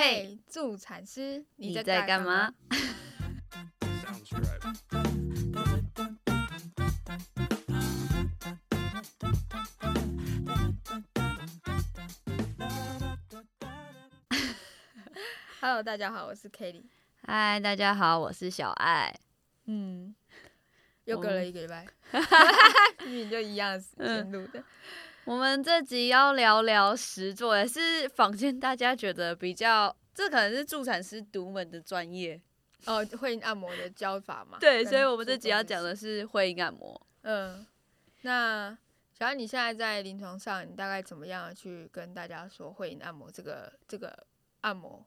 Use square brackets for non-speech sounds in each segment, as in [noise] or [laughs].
嘿，助产师，你在在干嘛. [laughs] Hello，大家好，我是 Kelly。嗨，大家好，我是小爱。嗯，又隔了一个礼拜 [laughs] [laughs] 明明就一样的时嗯间录的。我们这集要聊聊实作，也是坊间大家觉得比较，这可能是助产师独门的专业。哦，会阴按摩的教法嘛？[laughs] 对，所以我们这集要讲的是会阴按摩。嗯，那小安，你现在在临床上，你大概怎么样去跟大家说会阴按摩这个这个按摩？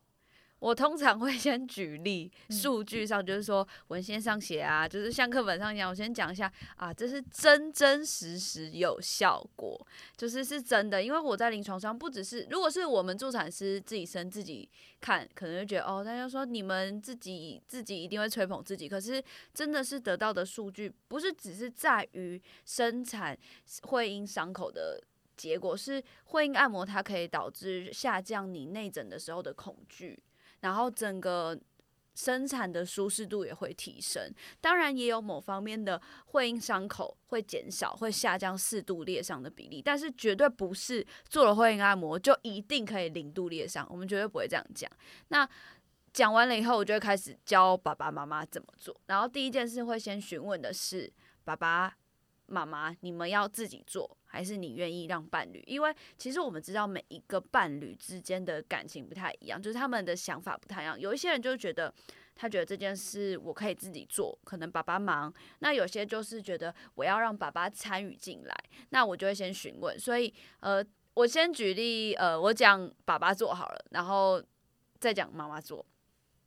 我通常会先举例，嗯数据上就是说文献上写啊，就是像课本上一样，我先讲一下啊，这是真真实实有效果，就是是真的。因为我在临床上不只是，如果是我们助产师自己生自己看，可能就觉得哦，大家说你们自己自己一定会吹捧自己，可是真的是得到的数据，不是只是在于生产会因伤口的。结果是会阴按摩，它可以导致下降你内诊的时候的恐惧，然后整个生产的舒适度也会提升。当然，也有某方面的会阴伤口会减少，会下降四度裂伤的比例，但是绝对不是做了会阴按摩就一定可以零度裂伤，我们绝对不会这样讲。那讲完了以后，我就开始教爸爸妈妈怎么做。然后第一件事会先询问的是爸爸妈妈，你们要自己做，还是你愿意让伴侣？因为其实我们知道每一个伴侣之间的感情不太一样，就是他们的想法不太一样。有一些人就觉得他觉得这件事我可以自己做，可能爸爸忙；那有些就是觉得我要让爸爸参与进来，那我就会先询问。所以呃，我先举例，呃，我讲爸爸做好了，然后再讲妈妈做。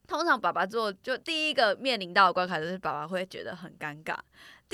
通常爸爸做，就第一个面临到的关卡就是爸爸会觉得很尴尬，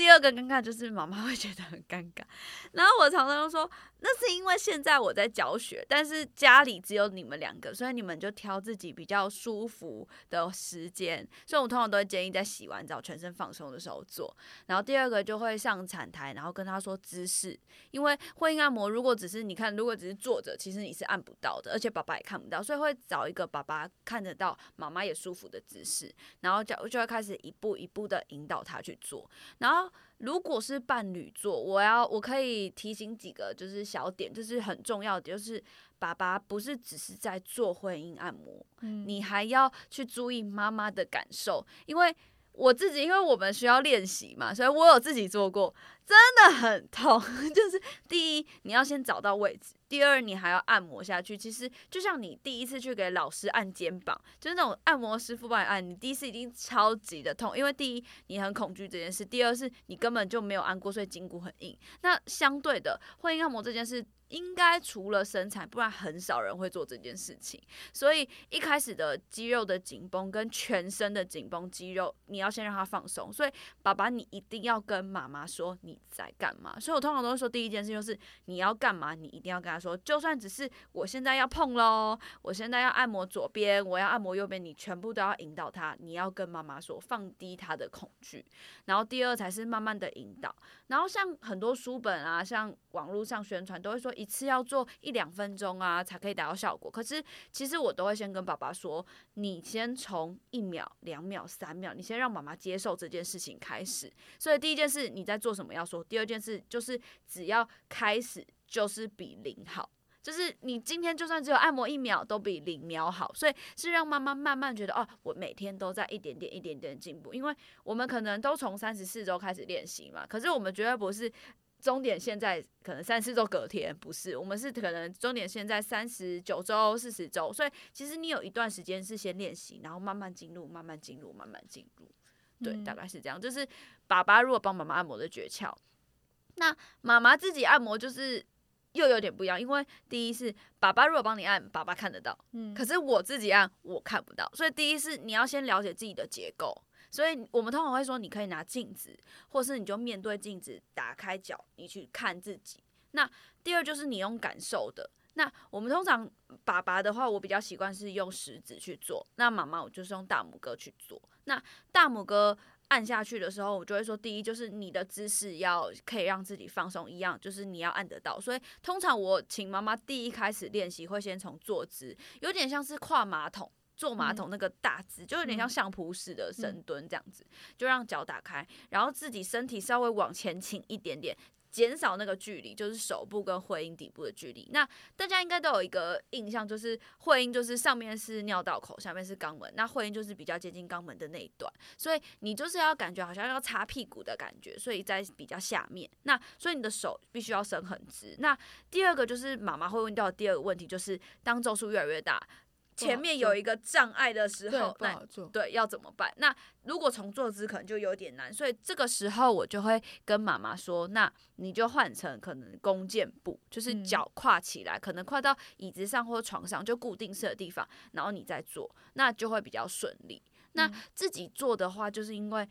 第二个尴尬就是妈妈会觉得很尴尬。[laughs] 然后我常常说，那是因为现在我在教学，但是家里只有你们两个，所以你们就挑自己比较舒服的时间。所以我通常都会建议在洗完澡、全身放松的时候做。然后第二个就会上产台，然后跟他说姿势，因为会阴按摩如果只是你看，如果只是坐着，其实你是按不到的，而且爸爸也看不到，所以会找一个爸爸看得到、妈妈也舒服的姿势，然后就就会开始一步一步的引导他去做。然后如果是伴侣做，我要我可以提醒几个就是小点，就是很重要的，就是爸爸不是只是在做婚姻按摩，嗯。你还要去注意妈妈的感受，因为我自己，因为我们需要练习嘛，所以我有自己做过，真的很痛。[laughs] 就是第一，你要先找到位置；第二，你还要按摩下去。其实就像你第一次去给老师按肩膀，就是那种按摩师傅帮你按，你第一次已经超级的痛，因为第一你很恐惧这件事，第二是你根本就没有按过，所以筋骨很硬。那相对的，会阴按摩这件事。应该除了生产，不然很少人会做这件事情。所以一开始的肌肉的紧绷跟全身的紧绷肌肉，你要先让他放松。所以爸爸，你一定要跟妈妈说你在干嘛。所以我通常都会说，第一件事就是你要干嘛，你一定要跟他说，就算只是我现在要碰喽，我现在要按摩左边，我要按摩右边，你全部都要引导他。你要跟妈妈说，放低他的恐惧。然后第二才是慢慢的引导。然后像很多书本啊，像网络上宣传都会说一次要做一两分钟啊，才可以达到效果。可是其实我都会先跟爸爸说，你先从一秒、两秒、三秒，你先让妈妈接受这件事情开始。所以第一件事你在做什么要说，第二件事就是只要开始就是比零好。就是你今天就算只有按摩一秒，都比零秒好，所以是让妈妈慢慢觉得哦，我每天都在一点点、一点点进步。因为我们可能都从三十四周开始练习嘛，可是我们绝对不是终点线在可能三四周隔天，不是，我们是可能终点线在三十九周、四十周，所以其实你有一段时间是先练习，然后慢慢进入、慢慢进入、慢慢进入。对，嗯大概是这样。就是爸爸如果帮妈妈按摩的诀窍，那妈妈自己按摩就是又有点不一样，因为第一是爸爸如果帮你按，爸爸看得到，嗯可是我自己按我看不到，所以第一是你要先了解自己的结构。所以我们通常会说，你可以拿镜子，或是你就面对镜子，打开脚，你去看自己。那第二就是你用感受的。那我们通常爸爸的话，我比较习惯是用食指去做，那妈妈我就是用大拇哥去做。那大拇哥按下去的时候，我就会说，第一就是你的姿势要可以让自己放松，一样就是你要按得到。所以通常我请妈妈第一开始练习会先从坐姿，有点像是跨马桶。坐马桶那个大姿，就有点像嗯相扑式的深蹲这样子，就让脚打开，然后自己身体稍微往前倾一点点，减少那个距离，就是手部跟会阴底部的距离。那大家应该都有一个印象，就是会阴就是上面是尿道口，下面是肛门，那会阴就是比较接近肛门的那一段，所以你就是要感觉好像要擦屁股的感觉，所以在比较下面。那所以你的手必须要伸很直。那第二个就是妈妈会问到的第二个问题，就是当周数越来越大，前面有一个障碍的时候，那。对，要怎么办？那如果从坐姿可能就有点难，所以这个时候我就会跟妈妈说，那你就换成可能弓箭步，就是嗯脚跨起来，可能跨到椅子上或床上，就固定式的地方，然后你再做，那就会比较顺利。那嗯自己做的话，就是因为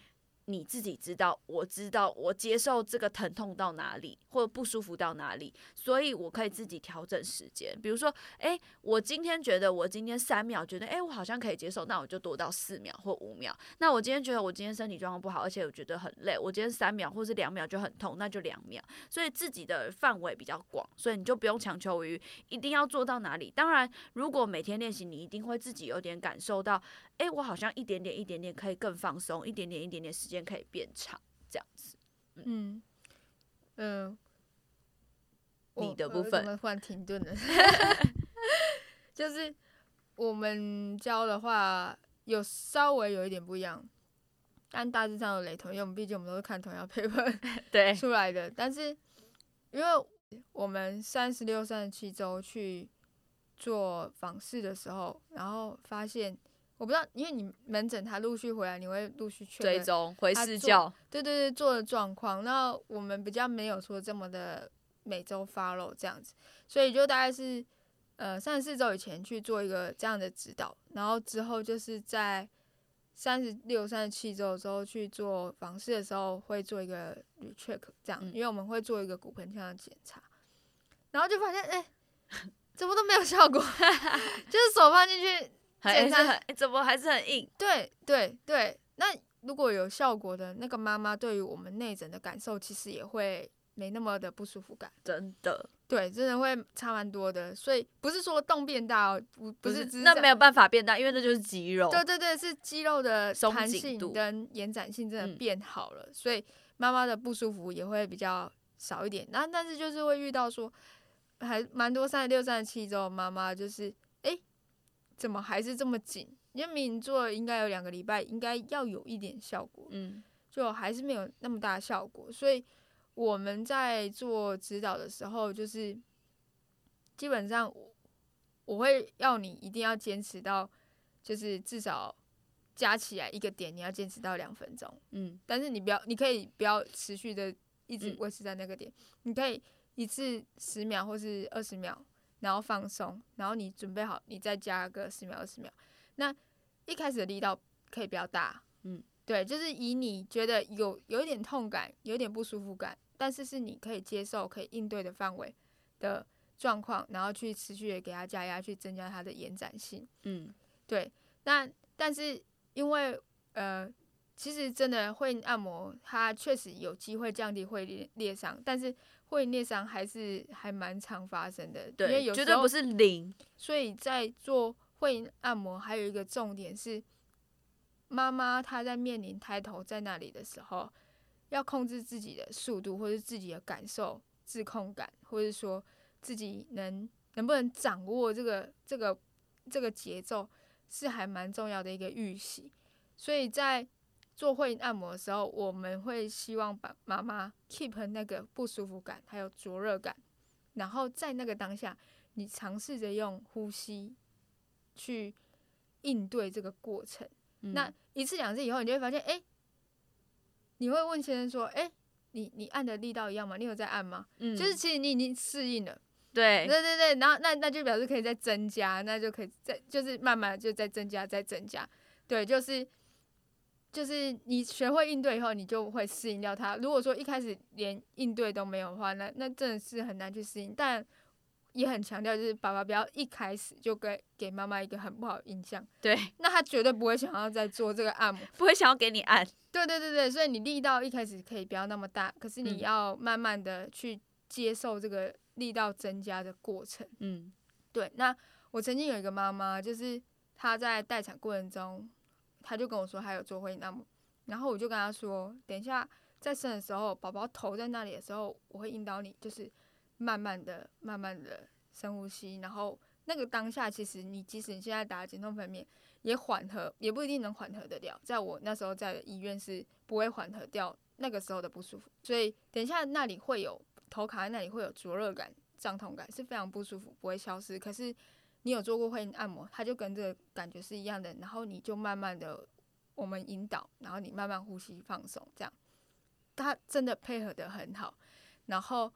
你自己知道，我知道我接受这个疼痛到哪里，或者不舒服到哪里，所以我可以自己调整时间。比如说，诶，我今天觉得我今天三秒觉得，诶，我好像可以接受，那我就多到四秒或五秒。那我今天觉得我今天身体状况不好，而且我觉得很累，我今天三秒或是两秒就很痛，那就两秒。所以自己的范围比较广，所以你就不用强求于一定要做到哪里。当然，如果每天练习，你一定会自己有点感受到，诶，我好像一点点一点点可以更放松，一点点一点点时间可以变长，这样子。嗯嗯，你的部分怎么忽然停顿了？[laughs] 就是我们教的话，有稍微有一点不一样，但大致上有雷同，因为我们毕竟我们都是看同样 paper [laughs] 对，出来的。但是因为我们三十六、三十七周去做访视的时候，然后发现，我不知道，因为你门诊他陆续回来，你会陆续确认追踪回视教，对对对，做的状况。那我们比较没有说这么的每周 follow 这样子，所以就大概是呃三十四周以前去做一个这样的指导，然后之后就是在三十六、三十七周的时候去做房事的时候会做一个 recheck 这样，嗯因为我们会做一个骨盆腔的检查，然后就发现哎、怎么都没有效果，[laughs] 就是手放进去还是很诶怎么还是很硬？对对对，那如果有效果的那个妈妈，对于我们内诊的感受，其实也会没那么的不舒服感。真的对，真的会差蛮多的。所以不是说洞变大哦，不不是那没有办法变大，因为那就是肌肉。对对对，是肌肉的弹性跟延展性真的嗯变好了，所以妈妈的不舒服也会比较少一点。那但是就是会遇到说，还蛮多三十六、三十七周的妈妈，就是怎么还是这么紧？因为明明做了应该有两个礼拜，应该要有一点效果，嗯，就还是没有那么大的效果。所以我们在做指导的时候，就是基本上我我会要你一定要坚持到，就是至少加起来一个点，你要坚持到两分钟。嗯，但是你不要，你可以不要持续的一直嗯维持在那个点，你可以一次十秒或是二十秒，然后放松，然后你准备好，你再加个十秒二十秒。那一开始的力道可以比较大，嗯，对，就是以你觉得有有一点痛感，有一点不舒服感，但是是你可以接受、可以应对的范围的状况，然后去持续的给它加压，去增加它的延展性。嗯，对，那但是因为呃，其实真的会按摩，它确实有机会降低会裂裂伤，但是会裂伤还是还蛮常发生的。因为对，有时候绝对不是零。所以在做会按摩还有一个重点是，妈妈她在面临胎头在那里的时候，要控制自己的速度，或是自己的感受、自控感，或者说自己能能不能掌握这个这个这个节奏，是还蛮重要的一个预习。所以在做会按摩的时候，我们会希望把妈妈 keep 那个不舒服感，还有灼热感，然后在那个当下，你尝试着用呼吸去应对这个过程。嗯那一次两次以后，你就会发现，哎、你会问先生说，哎、你你按的力道一样吗？你有在按吗？嗯就是其实你已经适应了，对对对对，然后那那就表示可以再增加，那就可以再就是慢慢就再增加再增加，对，就是就是你学会应对以后，你就会适应掉它。如果说一开始连应对都没有的话，那那真的是很难去适应。但也很强调，就是爸爸不要一开始就给给妈妈一个很不好的印象，对，那他绝对不会想要再做这个按摩。[laughs] 不会想要给你按，对对对对，所以你力道一开始可以不要那么大，可是你嗯要慢慢的去接受这个力道增加的过程。嗯对，那我曾经有一个妈妈，就是她在待产过程中，他就跟我说他有做会阴按摩，然后我就跟他说，等一下在生的时候，宝宝头在那里的时候，我会引导你，就是慢慢的、慢慢的深呼吸，然后那个当下，其实你即使你现在打减痛分娩，也缓和，也不一定能缓和得了。在我那时候在医院是不会缓和掉那个时候的不舒服，所以等一下那里会有头卡在那里会有灼热感、胀痛感，是非常不舒服，不会消失。可是你有做过会按摩，它就跟这个感觉是一样的，然后你就慢慢的我们引导，然后你慢慢呼吸放松，这样，它真的配合的很好。然后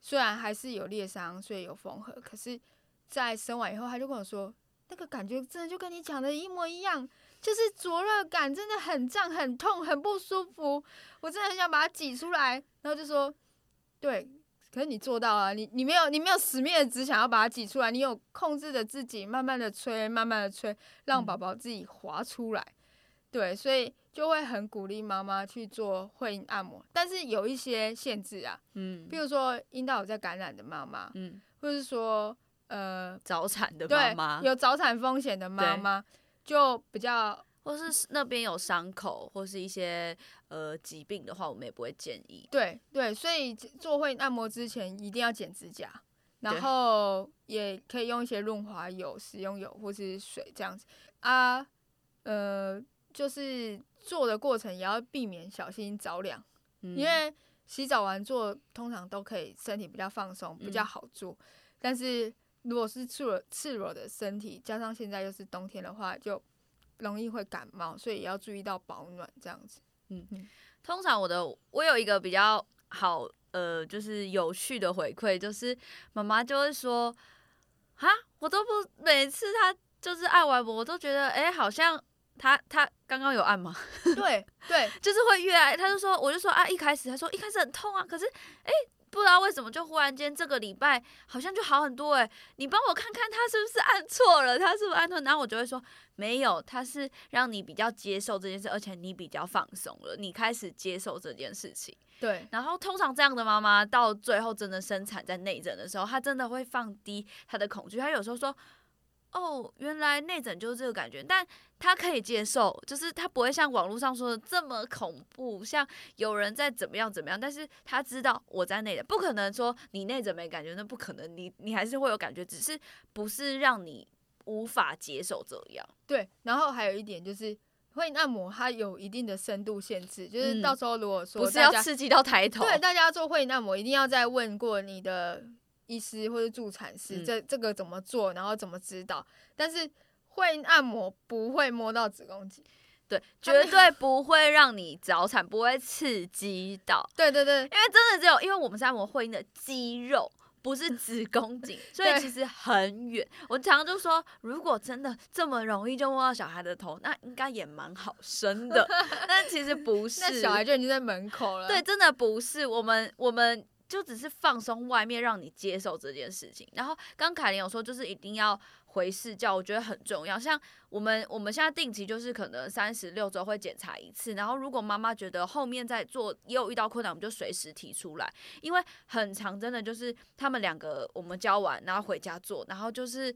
虽然还是有裂伤，所以有缝合，可是，在生完以后，他就跟我说，那个感觉真的就跟你讲的一模一样，就是灼热感，真的很胀、很痛、很不舒服，我真的很想把它挤出来。然后就说，对，可是你做到了，你你没有你没有死命的只想要把它挤出来，你有控制着自己，慢慢的吹，慢慢的吹，让嗯。宝宝自己滑出来。对，所以就会很鼓励妈妈去做会阴按摩，但是有一些限制啊，嗯。比如说阴道有在感染的妈妈，嗯，或是说呃，早产的妈妈，有早产风险的妈妈，就比较或是那边有伤口或是一些呃疾病的话，我们也不会建议。对对，所以做会按摩之前一定要剪指甲，然后也可以用一些润滑油、食用油或是水这样子啊，呃，就是做的过程也要避免小心着凉。嗯因为洗澡完做通常都可以身体比较放松，比较嗯好做。但是如果是赤裸赤裸的身体，加上现在又是冬天的话，就容易会感冒，所以也要注意到保暖这样子。通常我的我有一个比较好呃，就是有趣的回馈，就是妈妈就会说，哈，我都不每次她就是按完我，我都觉得哎、诶好像她她刚刚有按吗？对对 [laughs] 就是会越爱，她就说，我就说啊，一开始她说一开始很痛啊，可是哎、不知道为什么就忽然间这个礼拜好像就好很多哎、你帮我看看他是不是按错了，他是不是按错？然后我就会说没有，他是让你比较接受这件事，而且你比较放松了，你开始接受这件事情。对然后通常这样的妈妈到最后真的生产在内诊的时候，她真的会放低她的恐惧。她有时候说：“哦，原来内诊就是这个感觉。”但他可以接受，就是他不会像网络上说的这么恐怖，像有人在怎么样怎么样。但是他知道我在内诊，不可能说你内诊没感觉，那不可能，你你还是会有感觉，只是不是让你无法接受这样。对，然后还有一点就是。会按摩它有一定的深度限制，就是嗯到时候如果说不是要刺激到抬头，对，大家做会阴按摩一定要再问过你的医师或者助产师，嗯这这个怎么做，然后怎么指导。但是会按摩不会摸到子宫颈。对，绝对不会让你早产，不会刺激到。[laughs] 对对对因为真的只有，因为我们是按摩会阴的肌肉，不是子宫颈，所以其实很远。我常常就说，如果真的这么容易就摸到小孩的头，那应该也蛮好生的。[laughs] 但其实不是，那小孩就已经在门口了。对，真的不是。我们我们就只是放松外面，让你接受这件事情。然后刚凯琳有说，就是一定要回视教，我觉得很重要。像我们我们现在定期就是可能三十六周会检查一次，然后如果妈妈觉得后面再做也有遇到困难，我们就随时提出来，因为很长，真的就是他们两个我们教完，然后回家做，然后就是。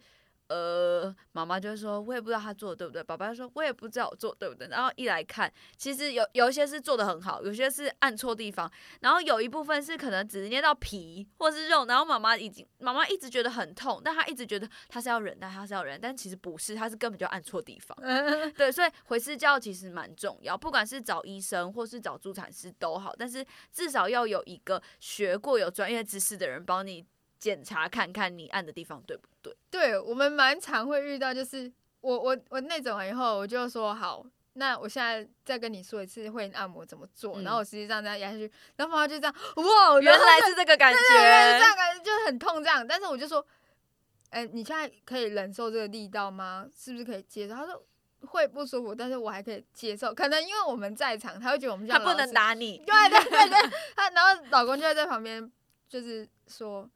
呃，妈妈就会说，我也不知道他做的对不对。爸爸就说，我也不知道我做得对不对。然后一来看，其实有有一些是做的很好，有些是按错地方，然后有一部分是可能只捏到皮或是肉，然后妈妈已经妈妈一直觉得很痛，但她一直觉得她是要忍耐，她是要忍耐，但其实不是，她是根本就按错地方。嗯，对，所以回私教其实蛮重要，不管是找医生或是找助产师都好，但是至少要有一个学过有专业知识的人帮你检查看看你按的地方对不对。对我们蛮常会遇到，就是我我我那种完以后，我就说好，那我现在再跟你说一次会按摩怎么做，嗯然后我实际上这样压下去，然后妈妈就这样，哇，原来是这个感对对对，这觉，样感觉就很痛这样。但是我就说，哎、你现在可以忍受这个力道吗？是不是可以接受？他说会不舒服，但是我还可以接受。可能因为我们在场，他会觉得我们他不能。打你。对对对对，他然后老公就在旁边，就是说，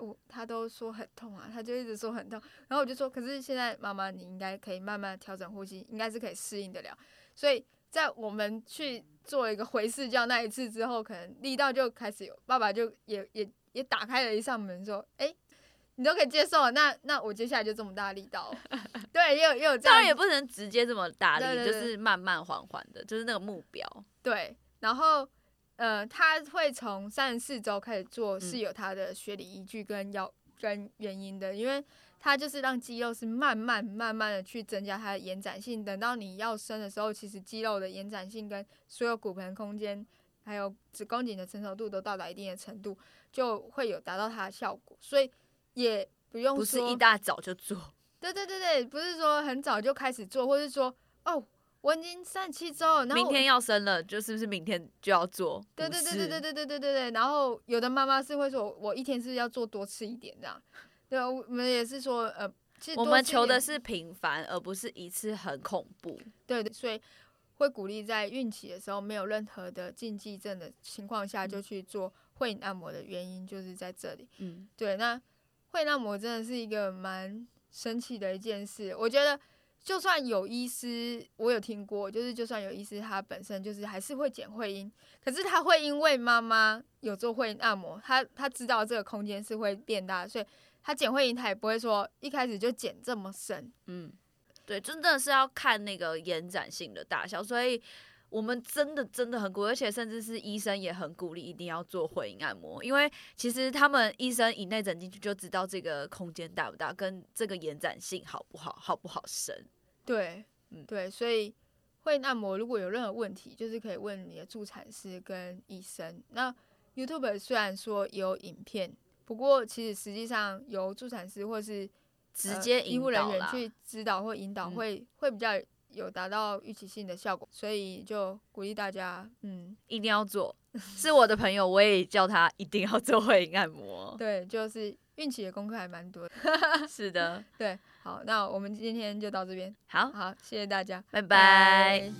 我他都说很痛啊，他就一直说很痛，然后我就说，可是现在妈妈你应该可以慢慢调整呼吸，应该是可以适应得了。所以在我们去做一个回视教那一次之后，可能力道就开始有，爸爸就也也也打开了一扇门，说，哎、你都可以接受，那那我接下来就这么大力道哦，[laughs] 对，也有也有这样当然也不能直接这么大力，就是慢慢缓缓的，就是那个目标。对，然后呃，他会从三十四周开始做，嗯。是有他的学理依据跟要跟原因的，因为它就是让肌肉是慢慢慢慢的去增加它的延展性，等到你要生的时候，其实肌肉的延展性跟所有骨盆空间还有子宫颈的成熟度都到达一定的程度，就会有达到它的效果，所以也不用不是一大早就做，对对对对，不是说很早就开始做，或是说哦，我已经三十七周了，然后明天要生了，就是不是明天就要做？对对对对对对对对对对。然后有的妈妈是会说，我一天是要做多吃一点这样。对啊，我们也是说，呃，其实我们求的是平凡，而不是一次很恐怖。对对，所以会鼓励在孕期的时候没有任何的禁忌症的情况下就去做会阴按摩的原因就是在这里。嗯，对，那会阴按摩真的是一个蛮神奇的一件事。我觉得，就算有医师，我有听过，就是就算有医师他本身就是还是会剪会阴，可是他会因为妈妈有做会阴按摩，他他知道这个空间是会变大，所以他剪会阴他也不会说一开始就剪这么深。嗯，对，真的是要看那个延展性的大小，所以我们真的真的很鼓励，而且甚至是医生也很鼓励一定要做会阴按摩，因为其实他们医生以内诊进去就知道这个空间大不大，跟这个延展性好不好，好不好生。对，嗯对，所以会阴按摩如果有任何问题，就是可以问你的助产师跟医生。那 YouTube 虽然说有影片，不过其实实际上由助产师或是呃直接引医护人员去指导或引导嗯会，会比较有达到预期性的效果，所以就鼓励大家，嗯，一定要做。[laughs] 是我的朋友，我也叫他一定要做会阴按摩。[laughs] 对，就是孕期的功课还蛮多的。[laughs] 是的，对，好，那我们今天就到这边，好，好，谢谢大家，拜拜。